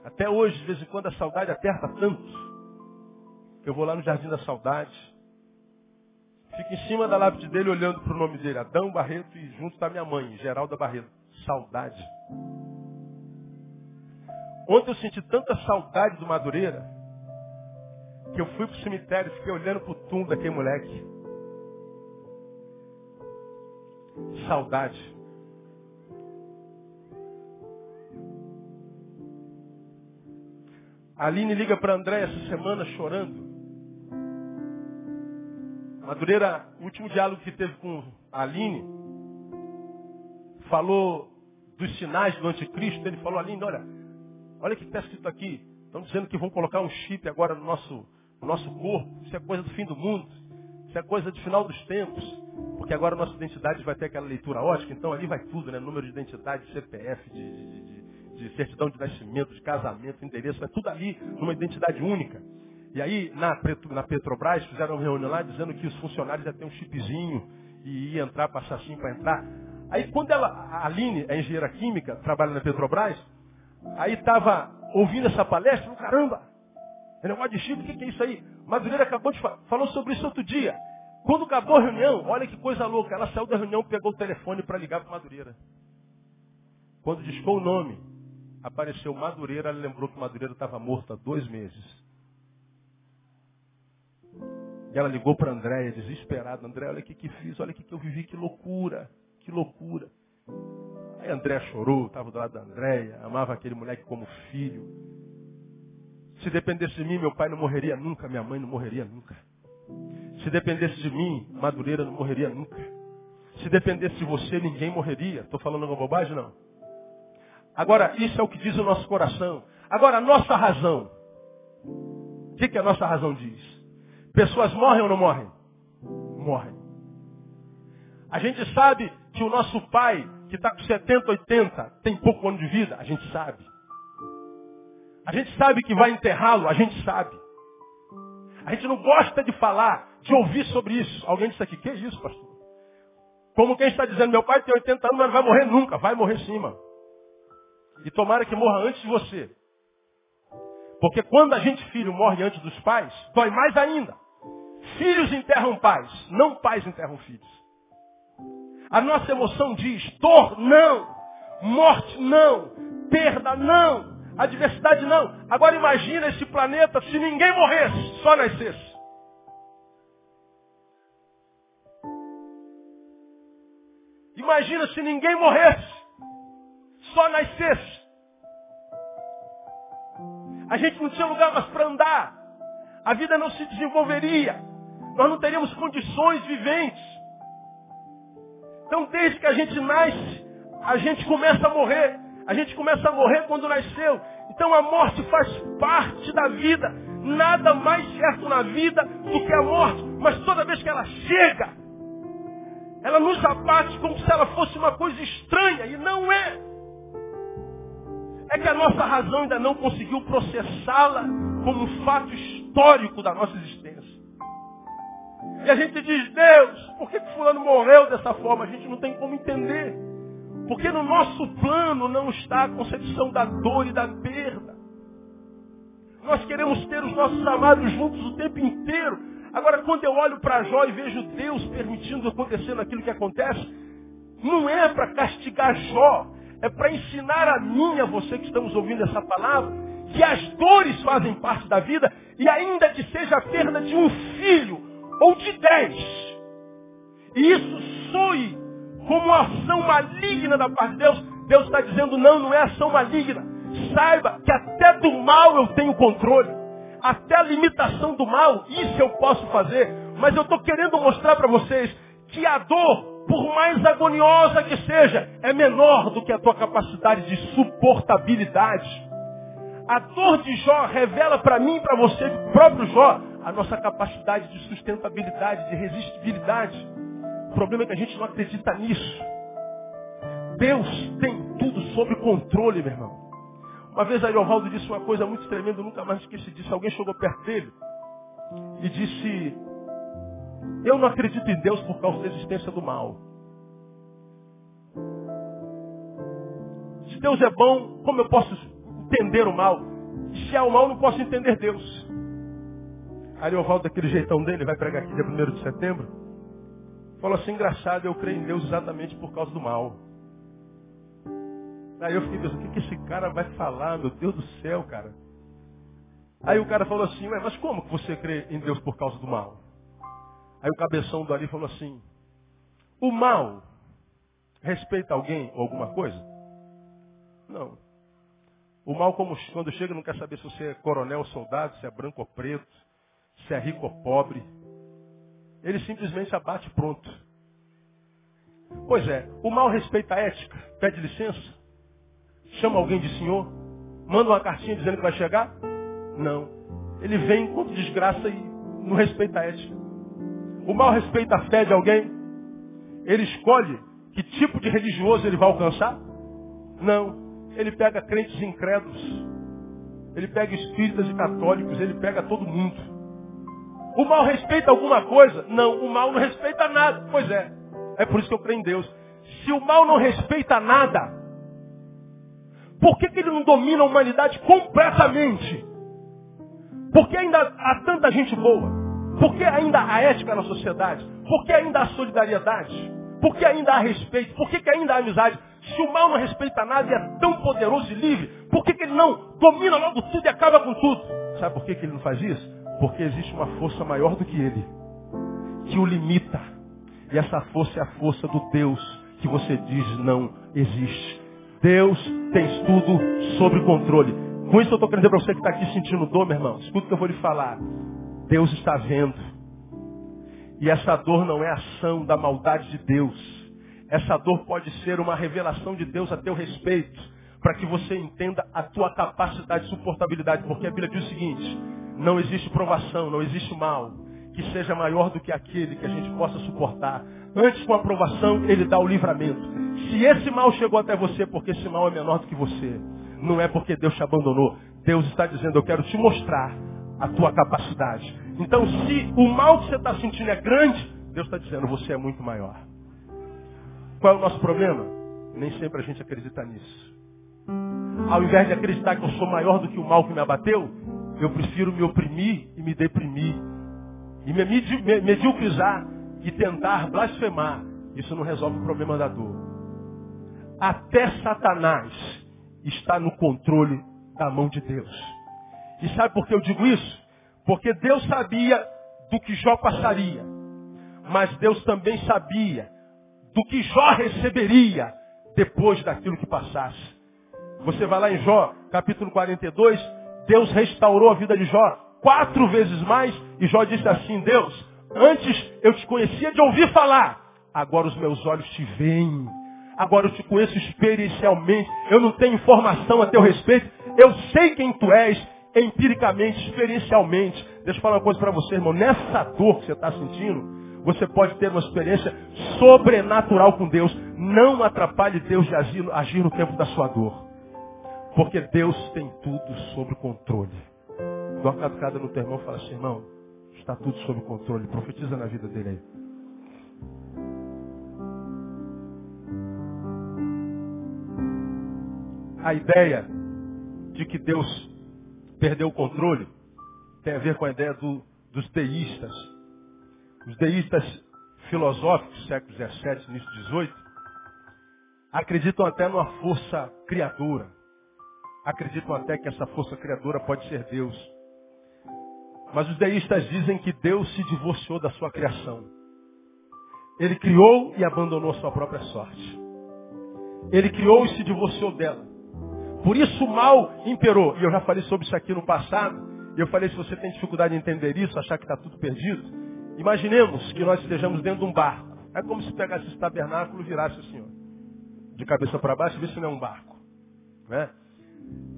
Até hoje, de vez em quando, a saudade aperta tanto. Que eu vou lá no Jardim da Saudade. Fico em cima da lápide dele, olhando para o nome dele. Adão Barreto e junto está minha mãe, Geralda Barreto. Saudade. Ontem eu senti tanta saudade do Madureira que eu fui para o cemitério e fiquei olhando para o túmulo daquele moleque. Saudade. A Aline liga para André essa semana chorando. Madureira, o último diálogo que teve com a Aline, falou dos sinais do anticristo. Ele falou, Aline, olha, olha que está escrito aqui. Estão dizendo que vão colocar um chip agora no nosso, no nosso corpo. Isso é coisa do fim do mundo. Isso é coisa do final dos tempos. Porque agora a nossa identidade vai ter aquela leitura ótica, então ali vai tudo, né? Número de identidade, CPF, de, de, de de certidão de nascimento, de casamento, endereço, é tudo ali numa identidade única. E aí, na, na Petrobras, fizeram uma reunião lá dizendo que os funcionários já têm um chipzinho e ia entrar, passar assim para entrar. Aí quando ela, a Aline, é engenheira química, trabalha na Petrobras, aí estava ouvindo essa palestra, caramba, negócio de chip, o que, é isso aí? Madureira acabou de falar, falou sobre isso outro dia. Quando acabou a reunião, olha que coisa louca, ela saiu da reunião, pegou o telefone para ligar para Madureira. Quando discou o nome, apareceu Madureira, ela lembrou que Madureira estava morto há dois meses. E ela ligou para Andréia, desesperada, André, olha o que, que fiz, olha o que, que eu vivi, que loucura, que loucura. Aí André chorou, estava do lado da Andréia, amava aquele moleque como filho. Se dependesse de mim, meu pai não morreria nunca, minha mãe não morreria nunca. Se dependesse de mim, Madureira não morreria nunca. Se dependesse de você, ninguém morreria. Estou falando uma bobagem, não? Agora, isso é o que diz o nosso coração. Agora, a nossa razão. O que, que a nossa razão diz? Pessoas morrem ou não morrem? Morrem. A gente sabe que o nosso pai, que está com 70, 80, tem pouco ano de vida. A gente sabe. A gente sabe que vai enterrá-lo. A gente sabe. A gente não gosta de falar, de ouvir sobre isso. Alguém disse aqui, que é isso, pastor? Como quem está dizendo, meu pai tem 80 anos, mas não vai morrer nunca. Vai morrer sim, mano. E tomara que morra antes de você. Porque quando a gente, filho, morre antes dos pais, dói mais ainda. Filhos enterram pais, não pais enterram filhos. A nossa emoção diz, dor não, morte não, perda não, adversidade não. Agora imagina esse planeta se ninguém morresse, só nascesse. Imagina se ninguém morresse, só nascesse. A gente não tinha lugar mais para andar. A vida não se desenvolveria. Nós não teríamos condições viventes. Então, desde que a gente nasce, a gente começa a morrer. A gente começa a morrer quando nasceu. Então, a morte faz parte da vida. Nada mais certo na vida do que a morte. Mas toda vez que ela chega, ela nos abate como se ela fosse uma coisa estranha. E não é. É que a nossa razão ainda não conseguiu processá-la como um fato histórico da nossa existência. E a gente diz, Deus, por que, fulano morreu dessa forma? A gente não tem como entender. Porque no nosso plano não está a concepção da dor e da perda. Nós queremos ter os nossos amados juntos o tempo inteiro. Agora, quando eu olho para Jó e vejo Deus permitindo acontecer aquilo que acontece, não é para castigar Jó, é para ensinar a mim, a você que estamos ouvindo essa palavra, que as dores fazem parte da vida e ainda que seja a perda de um filho ou de dez. E isso soe como uma ação maligna da parte de Deus. Deus está dizendo, não, não é ação maligna. Saiba que até do mal eu tenho controle. Até a limitação do mal, isso eu posso fazer. Mas eu estou querendo mostrar para vocês que a dor por mais agoniosa que seja, é menor do que a tua capacidade de suportabilidade. A dor de Jó revela para mim e para você, próprio Jó, a nossa capacidade de sustentabilidade, de resistibilidade. O problema é que a gente não acredita nisso. Deus tem tudo sob controle, meu irmão. Uma vez Ariovaldo disse uma coisa muito tremenda, eu nunca mais esqueci disso. Alguém chegou perto dele e disse, eu não acredito em Deus por causa da existência do mal. Se Deus é bom, como eu posso entender o mal? Se há o mal, não posso entender Deus. Ariovaldo, daquele jeitão dele, vai pregar aqui dia 1 de setembro. Falou assim, engraçado, eu creio em Deus exatamente por causa do mal. Aí eu fiquei pensando, o que, que esse cara vai falar, meu Deus do céu, cara? Aí o cara falou assim, mas como que você crê em Deus por causa do mal? Aí o cabeção do ali falou assim, o mal respeita alguém ou alguma coisa? Não. O mal, como quando chega, não quer saber se você é coronel ou soldado, se é branco ou preto, se é rico ou pobre. Ele simplesmente abate pronto. Pois é, o mal respeita a ética, pede licença, chama alguém de senhor, manda uma cartinha dizendo que vai chegar? Não. Ele vem enquanto desgraça e não respeita a ética. O mal respeita a fé de alguém? Ele escolhe que tipo de religioso ele vai alcançar? Não. Ele pega crentes incrédulos. Ele pega espíritas e católicos. Ele pega todo mundo. O mal respeita alguma coisa? Não. O mal não respeita nada. Pois é. É por isso que eu creio em Deus. Se o mal não respeita nada, por que, que ele não domina a humanidade completamente? Por que ainda há tanta gente boa? Por que ainda há ética na sociedade? Por que ainda há solidariedade? Por que ainda há respeito? Por que, que ainda há amizade? Se o mal não respeita nada e é tão poderoso e livre, por que, que ele não domina logo tudo e acaba com tudo? Sabe por que, que ele não faz isso? Porque existe uma força maior do que ele, que o limita. E essa força é a força do Deus que você diz não existe. Deus tem tudo sob controle. Com isso eu estou querendo dizer para você que está aqui sentindo dor, meu irmão. Escuta o que eu vou lhe falar. Deus está vendo. E essa dor não é ação da maldade de Deus. Essa dor pode ser uma revelação de Deus a teu respeito, para que você entenda a tua capacidade de suportabilidade, porque a Bíblia diz o seguinte: não existe provação, não existe mal que seja maior do que aquele que a gente possa suportar. Antes, com a aprovação, ele dá o livramento. Se esse mal chegou até você, porque esse mal é menor do que você, não é porque Deus te abandonou. Deus está dizendo, eu quero te mostrar a tua capacidade. Então, se o mal que você está sentindo é grande, Deus está dizendo, você é muito maior. Qual é o nosso problema? Nem sempre a gente acredita nisso. Ao invés de acreditar que eu sou maior do que o mal que me abateu, eu prefiro me oprimir e me deprimir. E me mediocrizar e tentar blasfemar. Isso não resolve o problema da dor. Até Satanás está no controle da mão de Deus. E sabe por que eu digo isso? Porque Deus sabia do que Jó passaria. Mas Deus também sabia do que Jó receberia depois daquilo que passasse. Você vai lá em Jó, capítulo 42, Deus restaurou a vida de Jó quatro vezes mais, e Jó disse assim, Deus, antes eu te conhecia de ouvir falar, agora os meus olhos te veem. Agora eu te conheço experiencialmente, eu não tenho informação a teu respeito, eu sei quem tu és, empiricamente, experiencialmente. Deixa eu falar uma coisa para você, irmão. Nessa dor que você está sentindo, você pode ter uma experiência sobrenatural com Deus. Não atrapalhe Deus de agir, agir no tempo da sua dor. Porque Deus tem tudo sob controle. Dá uma catucada no teu irmão e fala assim, irmão, está tudo sob controle. Profetiza na vida dele aí. A ideia de que Deus perdeu o controle tem a ver com a ideia do, dos deístas. Os deístas filosóficos, século XVII, início XVIII, acreditam até numa força criadora acreditam até que essa força criadora pode ser Deus. Mas os deístas dizem que Deus se divorciou da sua criação. Ele criou e abandonou sua própria sorte. Ele criou e se divorciou dela. Por isso o mal imperou. E eu já falei sobre isso aqui no passado. Eu falei, se você tem dificuldade em entender isso, achar que está tudo perdido, imaginemos que nós estejamos dentro de um barco. É como se pegasse esse tabernáculo e virasse assim, ó, de cabeça para baixo e visse se não é um barco. Né?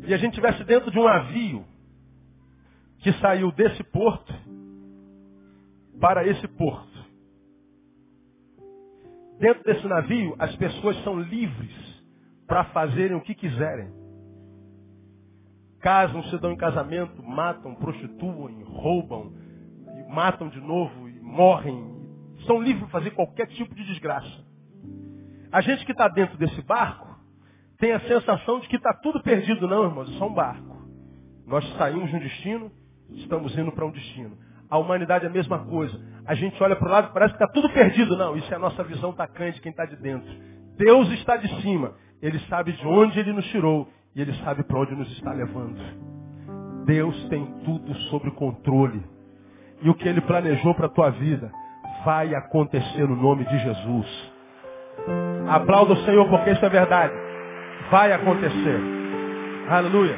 E a gente estivesse dentro de um navio que saiu desse porto para esse porto. Dentro desse navio, as pessoas são livres para fazerem o que quiserem. Casam, se dão em casamento, matam, prostituem, roubam, matam de novo e morrem. São livres para fazer qualquer tipo de desgraça. A gente que está dentro desse barco tem a sensação de que está tudo perdido. Não, irmãos, é só um barco. Nós saímos de um destino, estamos indo para um destino. A humanidade é a mesma coisa. A gente olha para o lado e parece que está tudo perdido. Não, isso é a nossa visão tacante, quem está de dentro. Deus está de cima. Ele sabe de onde Ele nos tirou. E Ele sabe para onde nos está levando. Deus tem tudo sob controle. E o que Ele planejou para a tua vida vai acontecer no nome de Jesus. Aplauda o Senhor porque isso é verdade vai acontecer. Aleluia.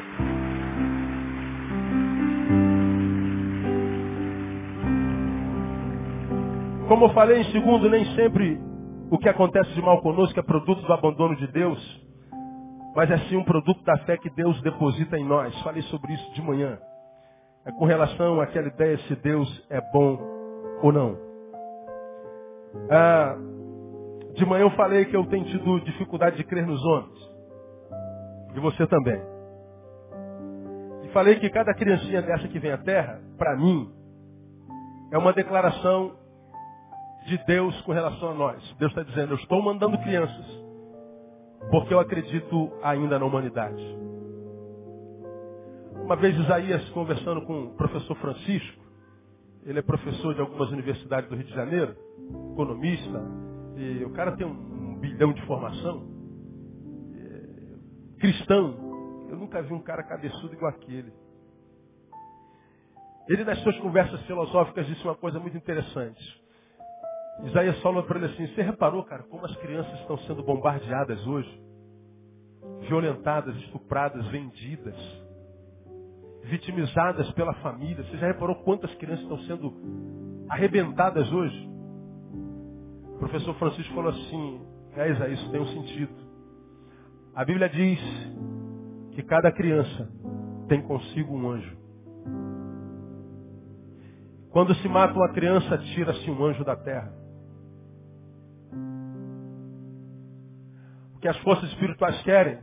Como eu falei em segundo, nem sempre o que acontece de mal conosco é produto do abandono de Deus, mas é sim um produto da fé que Deus deposita em nós. Falei sobre isso de manhã. É com relação àquela ideia se Deus é bom ou não. Ah, de manhã eu falei que eu tenho tido dificuldade de crer nos homens. E você também. E falei que cada criancinha dessa que vem à Terra, para mim, é uma declaração de Deus com relação a nós. Deus está dizendo, eu estou mandando crianças, porque eu acredito ainda na humanidade. Uma vez Isaías conversando com o professor Francisco, ele é professor de algumas universidades do Rio de Janeiro, economista, e o cara tem um, bilhão de formação cristão. Eu nunca vi um cara cabeçudo igual aquele. Ele, nas suas conversas filosóficas, disse uma coisa muito interessante. Isaías falou para ele assim, você reparou, cara, como as crianças estão sendo bombardeadas hoje? Violentadas, estupradas, vendidas, vitimizadas pela família. Você já reparou quantas crianças estão sendo arrebentadas hoje? O professor Francisco falou assim, é Isaías, isso tem um sentido. A Bíblia diz que cada criança tem consigo um anjo. Quando se mata uma criança, tira-se um anjo da terra. O que as forças espirituais querem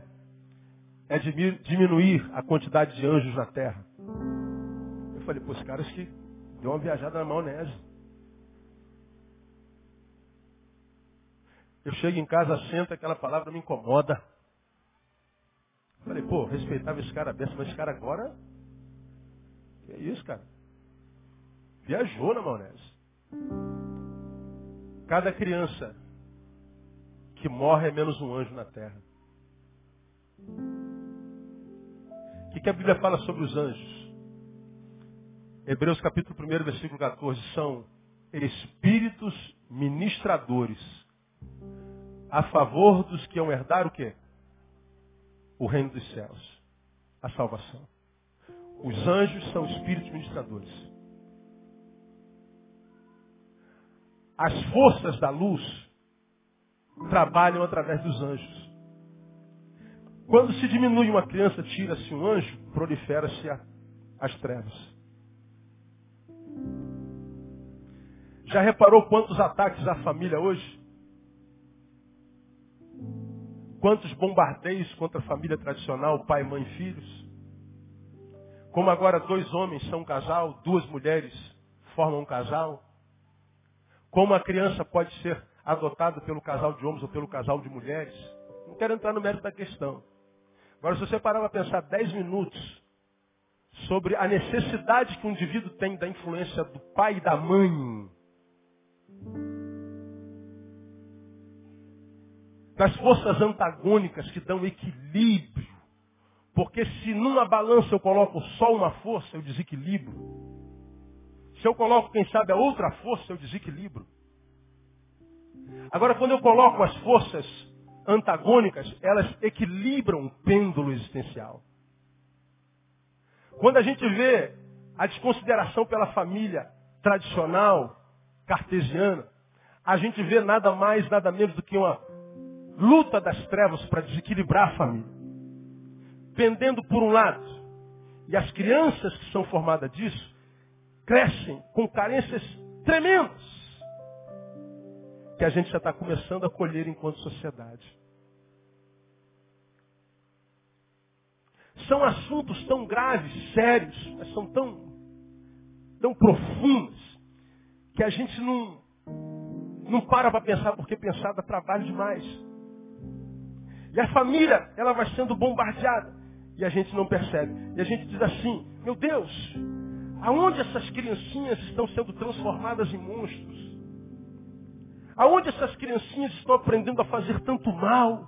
é diminuir a quantidade de anjos na terra. Eu falei, pô, os caras que deu uma viajada na maionese. Eu chego em casa, sento, aquela palavra me incomoda. Falei, pô, respeitava esse cara dessa, mas esse cara agora. Que é isso, cara? Viajou na maionese. Cada criança que morre é menos um anjo na terra. O que, que a Bíblia fala sobre os anjos? Hebreus capítulo 1, versículo 14, são espíritos ministradores a favor dos que iam herdar o quê? O reino dos céus. A salvação. Os anjos são espíritos ministradores. As forças da luz trabalham através dos anjos. Quando se diminui uma criança, tira-se um anjo, prolifera-se as trevas. Já reparou quantos ataques à família hoje? Quantos bombardeios contra a família tradicional, pai, mãe filhos? Como agora dois homens são um casal, duas mulheres formam um casal. Como a criança pode ser adotada pelo casal de homens ou pelo casal de mulheres. Não quero entrar no mérito da questão. Agora, se você parar para pensar dez minutos sobre a necessidade que um indivíduo tem da influência do pai e da mãe, das forças antagônicas que dão equilíbrio, porque se numa balança eu coloco só uma força, eu desequilibro. Se eu coloco, quem sabe, a outra força, eu desequilibro. Agora, quando eu coloco as forças antagônicas, elas equilibram o pêndulo existencial. Quando a gente vê a desconsideração pela família tradicional, cartesiana, a gente vê nada mais, nada menos do que uma luta das trevas para desequilibrar a família. Pendendo por um lado. E as crianças que são formadas disso crescem com carências tremendas que a gente já está começando a colher enquanto sociedade. São assuntos tão graves, sérios, mas são tão, tão profundos, que a gente não, não para para pensar, porque pensar dá trabalho demais. E a família, ela vai sendo bombardeada. E a gente não percebe. E a gente diz assim, meu Deus, aonde essas criancinhas estão sendo transformadas em monstros? Aonde essas criancinhas estão aprendendo a fazer tanto mal?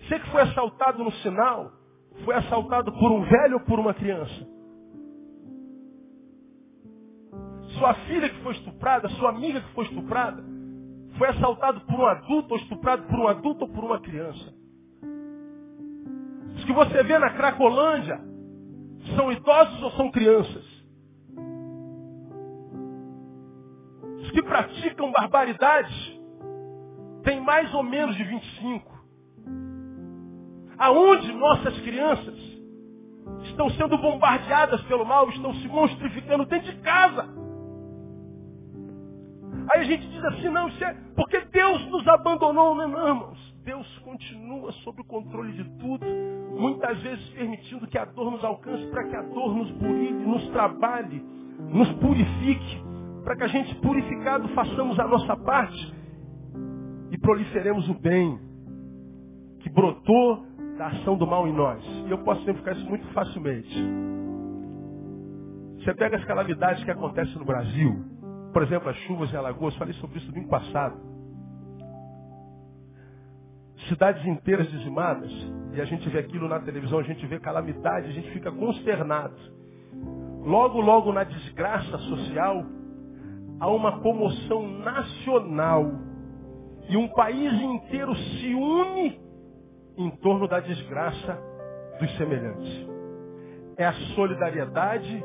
Você que foi assaltado no sinal, foi assaltado por um velho ou por uma criança? Sua filha que foi estuprada, sua amiga que foi estuprada, foi assaltado por um adulto ou estuprado por um adulto ou por uma criança? Os que você vê na Cracolândia são idosos ou são crianças? Os que praticam barbaridade têm mais ou menos de 25. Aonde nossas crianças estão sendo bombardeadas pelo mal, estão se monstrificando dentro de casa. Aí a gente diz assim, não, isso é porque Deus nos abandonou, não, não, irmãos. Deus continua sob o controle de tudo, muitas vezes permitindo que a dor nos alcance para que a dor nos burile, nos trabalhe, nos purifique, para que a gente, purificado, façamos a nossa parte e proliferemos o bem que brotou da ação do mal em nós. E eu posso simplificar isso muito facilmente. Você pega as calamidades que acontecem no Brasil, por exemplo, as chuvas em Alagoas, falei sobre isso no domingo passado. Cidades inteiras dizimadas, e a gente vê aquilo na televisão, a gente vê calamidade, a gente fica consternado. Logo, logo na desgraça social, há uma comoção nacional e um país inteiro se une em torno da desgraça dos semelhantes. É a solidariedade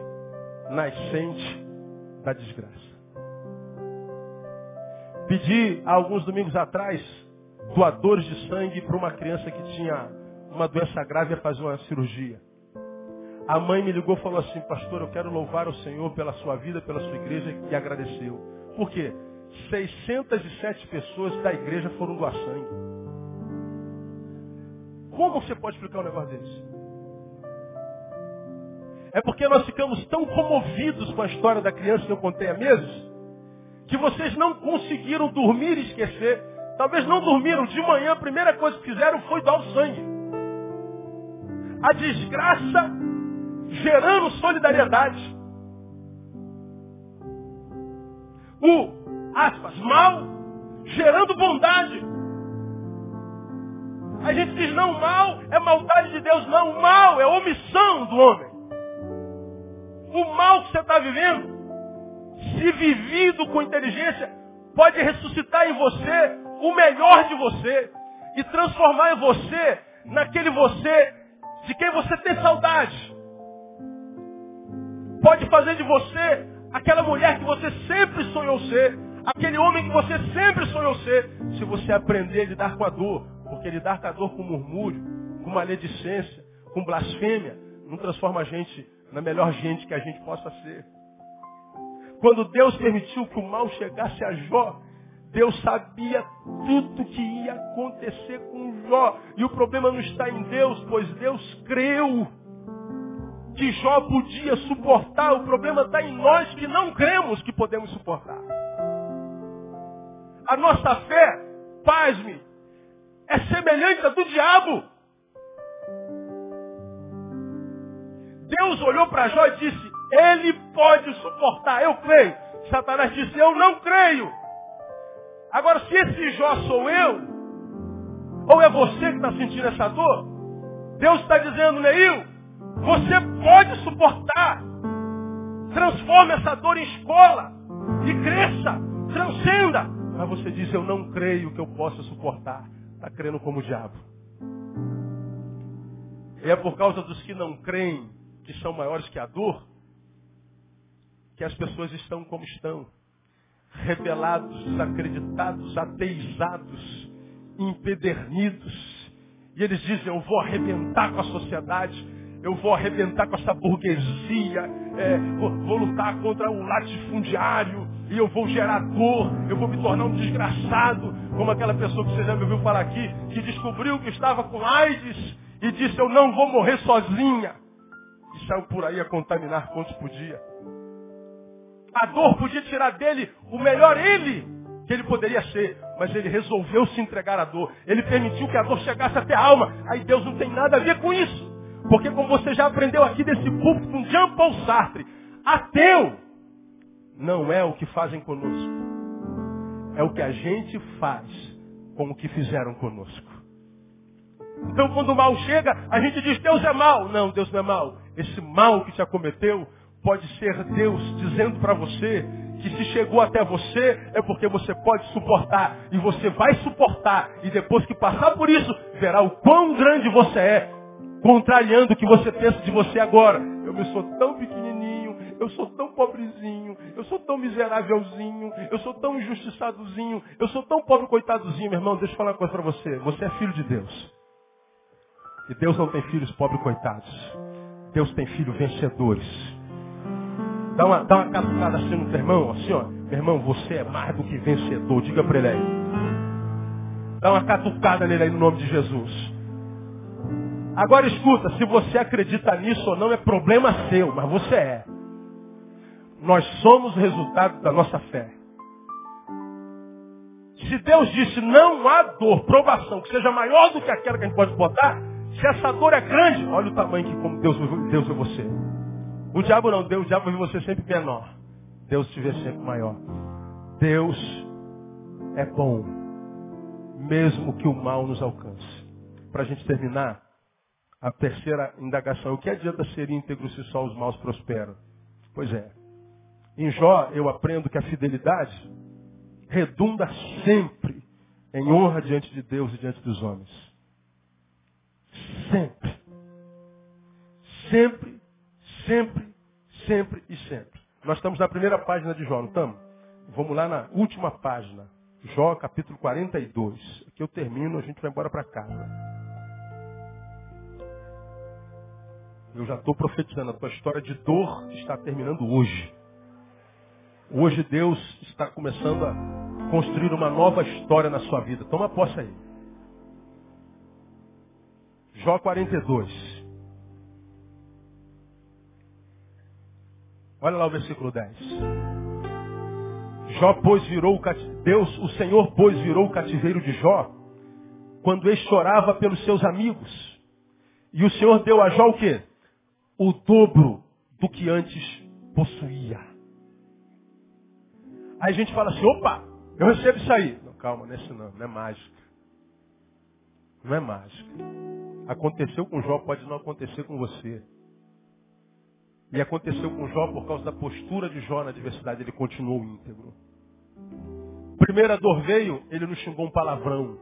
nascente da desgraça. Pedi há alguns domingos atrás doadores de sangue para uma criança que tinha uma doença grave e fazer uma cirurgia. A mãe me ligou e falou assim, pastor, eu quero louvar o Senhor pela sua vida, pela sua igreja, e agradeceu. Por quê? 607 pessoas da igreja foram doar sangue. Como você pode explicar um negócio desse? É porque nós ficamos tão comovidos com a história da criança que eu contei há meses, que vocês não conseguiram dormir e esquecer. Talvez não dormiram. De manhã, a primeira coisa que fizeram foi dar o sangue. A desgraça gerando solidariedade. O, aspas, mal gerando bondade. A gente diz, não, mal é maldade de Deus. Não, mal é omissão do homem. O mal que você está vivendo se vivido com inteligência, pode ressuscitar em você o melhor de você e transformar em você naquele você de quem você tem saudade. Pode fazer de você aquela mulher que você sempre sonhou ser, aquele homem que você sempre sonhou ser, se você aprender a lidar com a dor, porque lidar com a dor com murmúrio, com maledicência, com blasfêmia, não transforma a gente na melhor gente que a gente possa ser. Quando Deus permitiu que o mal chegasse a Jó, Deus sabia tudo que ia acontecer com Jó. E o problema não está em Deus, pois Deus creu que Jó podia suportar. O problema está em nós que não cremos que podemos suportar. A nossa fé, pasme, é semelhante à do diabo. Deus olhou para Jó e disse, ele pode suportar, eu creio. Satanás disse, eu não creio. Agora, se esse Jó sou eu, ou é você que está sentindo essa dor, Deus está dizendo, Neil, você pode suportar. Transforme essa dor em escola. E cresça. Transcenda. Mas você diz, eu não creio que eu possa suportar. Está crendo como o diabo. E é por causa dos que não creem que são maiores que a dor, que as pessoas estão como estão. Rebelados, desacreditados, ateizados, empedernidos. E eles dizem, eu vou arrebentar com a sociedade, eu vou arrebentar com essa burguesia, é, vou, vou, lutar contra o latifundiário, e eu vou gerar dor, eu vou me tornar um desgraçado, como aquela pessoa que você já me ouviu falar aqui, que descobriu que estava com AIDS e disse, eu não vou morrer sozinha. E saiu por aí a contaminar quantos podia. A dor podia tirar dele o melhor ele que ele poderia ser, mas ele resolveu se entregar à dor. Ele permitiu que a dor chegasse até a alma. Aí Deus não tem nada a ver com isso. Porque como você já aprendeu aqui desse púlpito com Jean Paul Sartre, ateu não é o que fazem conosco. É o que a gente faz com o que fizeram conosco. Então quando o mal chega, a gente diz, Deus é mal. Não, Deus não é mal. Esse mal que te acometeu pode ser Deus dizendo para você que se chegou até você é porque você pode suportar. E você vai suportar. E depois que passar por isso, verá o quão grande você é. Contrariando o que você pensa de você agora. Eu me sou tão pequenininho, eu sou tão pobrezinho, eu sou tão miserávelzinho, eu sou tão injustiçadozinho, eu sou tão pobre coitadozinho, meu irmão. Deixa eu falar uma coisa para você. Você é filho de Deus. E Deus não tem filhos pobres coitados. Deus tem filhos vencedores. Dá uma, dá uma catucada assim no teu irmão, assim, ó. Meu irmão, você é mais do que vencedor. Diga para ele aí. Dá uma catucada nele aí no nome de Jesus. Agora escuta, se você acredita nisso ou não é problema seu, mas você é. Nós somos resultado da nossa fé. Se Deus disse não há dor, provação, que seja maior do que aquela que a gente pode botar, se essa dor é grande, olha o tamanho que como Deus, Deus é você. O diabo não, Deus, o diabo vê você sempre menor. Deus te vê sempre maior. Deus é bom, mesmo que o mal nos alcance. Para a gente terminar, a terceira indagação. O que adianta ser íntegro se só os maus prosperam? Pois é. Em Jó eu aprendo que a fidelidade redunda sempre em honra diante de Deus e diante dos homens. Sempre. Sempre Sempre, sempre e sempre. Nós estamos na primeira página de Jó, não estamos? Vamos lá na última página. Jó, capítulo 42. Aqui eu termino, a gente vai embora para casa. Eu já estou profetizando, a tua história de dor está terminando hoje. Hoje Deus está começando a construir uma nova história na sua vida. Toma posse aí. Jó 42. Olha lá o versículo 10. Jó, pois, virou o. Deus, o Senhor, pois, virou o cativeiro de Jó, quando ele chorava pelos seus amigos. E o Senhor deu a Jó o quê? O dobro do que antes possuía. Aí a gente fala assim, opa, eu recebo isso aí. Não, calma, não é isso não, não é mágica. Não é mágica. Aconteceu com Jó, pode não acontecer com você. E aconteceu com Jó por causa da postura de Jó na adversidade, ele continuou íntegro. Primeira dor veio, ele não xingou um palavrão.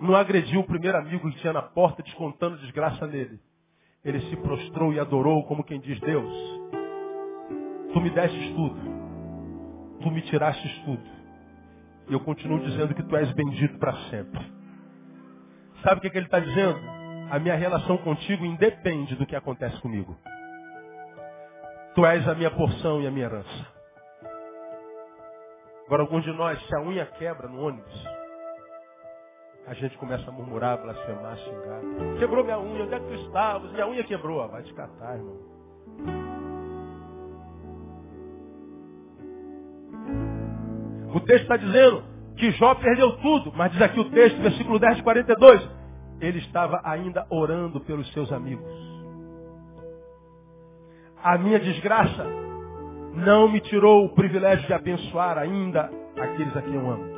Não agrediu o primeiro amigo que tinha na porta descontando desgraça nele. Ele se prostrou e adorou como quem diz, Deus, tu me destes tudo. Tu me tirastes tudo. E eu continuo dizendo que tu és bendito para sempre. Sabe o que, que ele está dizendo? A minha relação contigo independe do que acontece comigo. Tu és a minha porção e a minha herança. Agora, alguns de nós, se a unha quebra no ônibus, a gente começa a murmurar, blasfemar, xingar. Quebrou minha unha, onde é que tu estavas? Minha unha quebrou. Ah, vai te catar, irmão. O texto está dizendo que Jó perdeu tudo, mas diz aqui o texto, versículo 10 de 42, ele estava ainda orando pelos seus amigos. A minha desgraça não me tirou o privilégio de abençoar ainda aqueles a quem eu amo.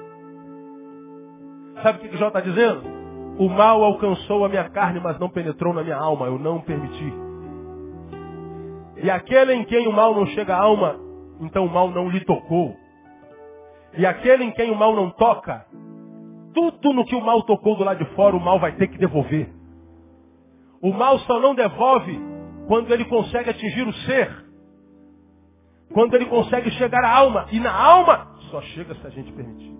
Sabe o que Jó está dizendo? O mal alcançou a minha carne, mas não penetrou na minha alma. Eu não permiti. E aquele em quem o mal não chega à alma, então o mal não lhe tocou. E aquele em quem o mal não toca, tudo no que o mal tocou do lado de fora, o mal vai ter que devolver. O mal só não devolve quando ele consegue atingir o ser. Quando ele consegue chegar à alma. E na alma, só chega se a gente permitir.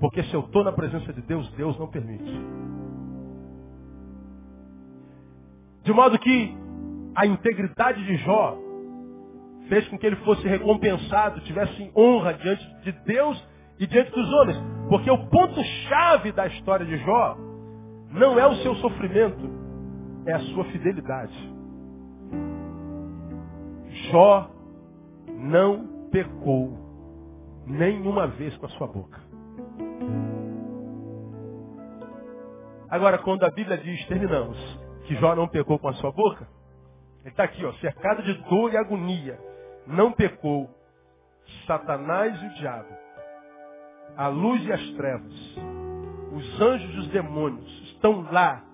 Porque se eu estou na presença de Deus, Deus não permite. De modo que a integridade de Jó fez com que ele fosse recompensado, tivesse honra diante de Deus e diante dos homens. Porque o ponto-chave da história de Jó não é o seu sofrimento, é a sua fidelidade. Jó não pecou nenhuma vez com a sua boca. Agora, quando a Bíblia diz, terminamos, que Jó não pecou com a sua boca, ele está aqui, ó, cercado de dor e agonia. Não pecou Satanás e o diabo, a luz e as trevas, os anjos e os demônios estão lá,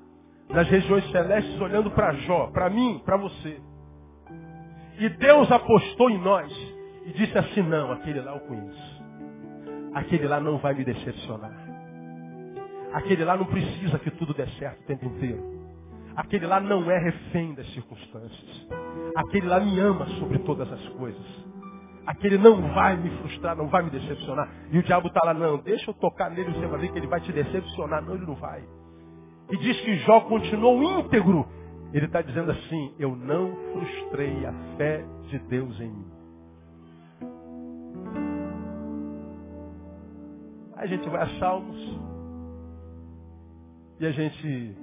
nas regiões celestes, olhando para Jó, para mim, para você. E Deus apostou em nós e disse assim, não, aquele lá eu conheço. Aquele lá não vai me decepcionar. Aquele lá não precisa que tudo dê certo o tempo inteiro. Aquele lá não é refém das circunstâncias. Aquele lá me ama sobre todas as coisas. Aquele não vai me frustrar, não vai me decepcionar. E o diabo está lá, não, deixa eu tocar nele, você vai ver que ele vai te decepcionar. Não, ele não vai. E diz que Jó continuou íntegro ele está dizendo assim, eu não frustrei a fé de Deus em mim. A gente vai a Salmos e a gente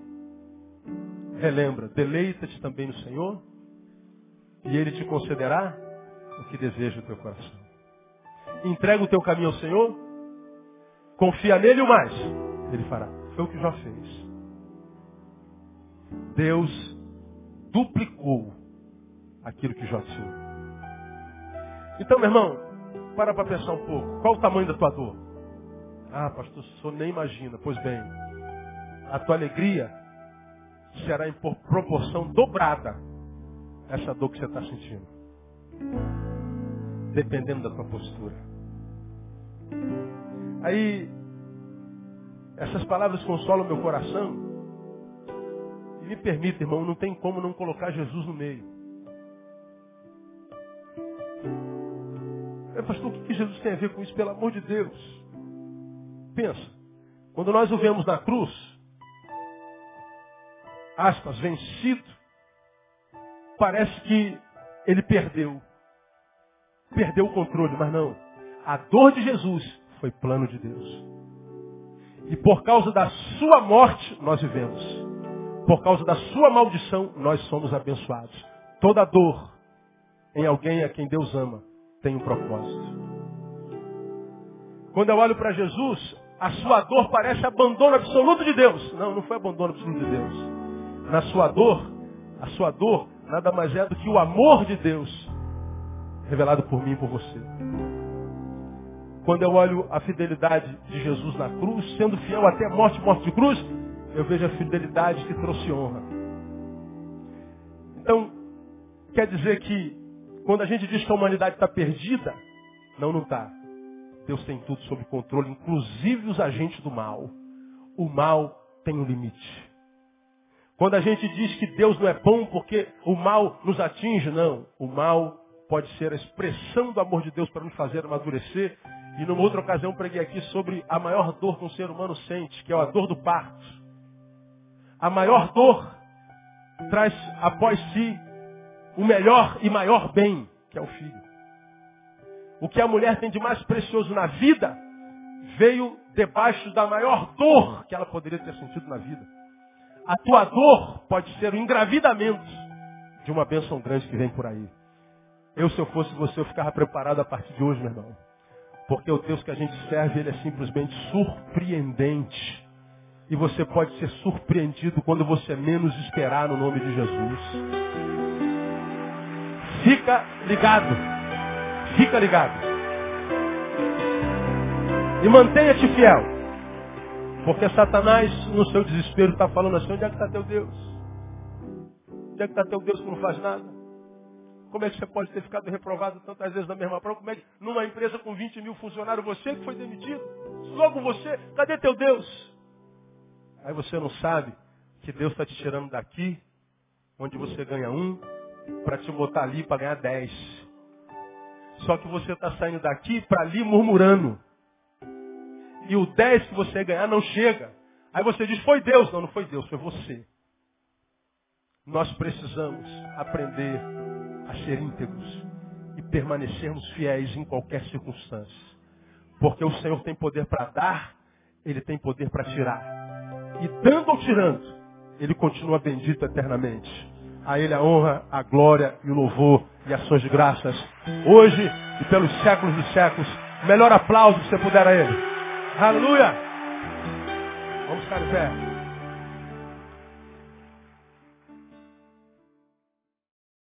relembra, deleita-te também no Senhor e Ele te concederá o que deseja o teu coração. Entrega o teu caminho ao Senhor, confia nele o mais, Ele fará. Foi o que Jó fez. Deus duplicou aquilo que Jó tinha. Então, meu irmão, para para pensar um pouco. Qual o tamanho da tua dor? Ah, pastor, o senhor nem imagina. Pois bem, a tua alegria será em proporção dobrada essa dor que você está sentindo. Dependendo da tua postura. Aí, essas palavras consolam meu coração, e me permita, irmão, não tem como não colocar Jesus no meio. É, pastor, o que Jesus tem a ver com isso? Pelo amor de Deus. Pensa. Quando nós o vemos na cruz, aspas, vencido, parece que ele perdeu. Perdeu o controle, mas não. A dor de Jesus foi plano de Deus. E por causa da sua morte, nós vivemos. Por causa da sua maldição, nós somos abençoados. Toda dor em alguém a quem Deus ama tem um propósito. Quando eu olho para Jesus, a sua dor parece abandono absoluto de Deus. Não, não foi abandono absoluto de Deus. Na sua dor, a sua dor nada mais é do que o amor de Deus revelado por mim e por você. Quando eu olho a fidelidade de Jesus na cruz, sendo fiel até a morte, morte de cruz, eu vejo a fidelidade que trouxe honra. Então, quer dizer que quando a gente diz que a humanidade está perdida, não, não está. Deus tem tudo sob controle, inclusive os agentes do mal. O mal tem um limite. Quando a gente diz que Deus não é bom porque o mal nos atinge, não. O mal pode ser a expressão do amor de Deus para nos fazer amadurecer. E numa outra ocasião preguei aqui sobre a maior dor que um ser humano sente, que é a dor do parto. A maior dor traz após si o melhor e maior bem, que é o filho. O que a mulher tem de mais precioso na vida veio debaixo da maior dor que ela poderia ter sentido na vida. A tua dor pode ser o engravidamento de uma bênção grande que vem por aí. Eu, se eu fosse você, eu ficava preparado a partir de hoje, meu irmão. Porque o Deus que a gente serve, ele é simplesmente surpreendente. E você pode ser surpreendido quando você menos esperar no nome de Jesus. Fica ligado. Fica ligado. E mantenha-te fiel. Porque Satanás, no seu desespero, está falando assim, onde é que está teu Deus? Onde é que está teu Deus que não faz nada? Como é que você pode ter ficado reprovado tantas vezes na mesma prova? Como é que numa empresa com 20 mil funcionários, você que foi demitido? Logo você, cadê teu Deus? Aí você não sabe que Deus está te tirando daqui, onde você ganha um, para te botar ali para ganhar dez. Só que você está saindo daqui para ali murmurando e o 10 que você ganhar não chega. Aí você diz, foi Deus. Não, não foi Deus, foi você. Nós precisamos aprender a ser íntegros e permanecermos fiéis em qualquer circunstância. Porque o Senhor tem poder para dar, Ele tem poder para tirar. E dando ou tirando, Ele continua bendito eternamente. A Ele a honra, a glória e o louvor e ações de graças. Hoje e pelos séculos dos séculos. Melhor aplauso que você puder a Ele. Aleluia! Vamos ficar de pé.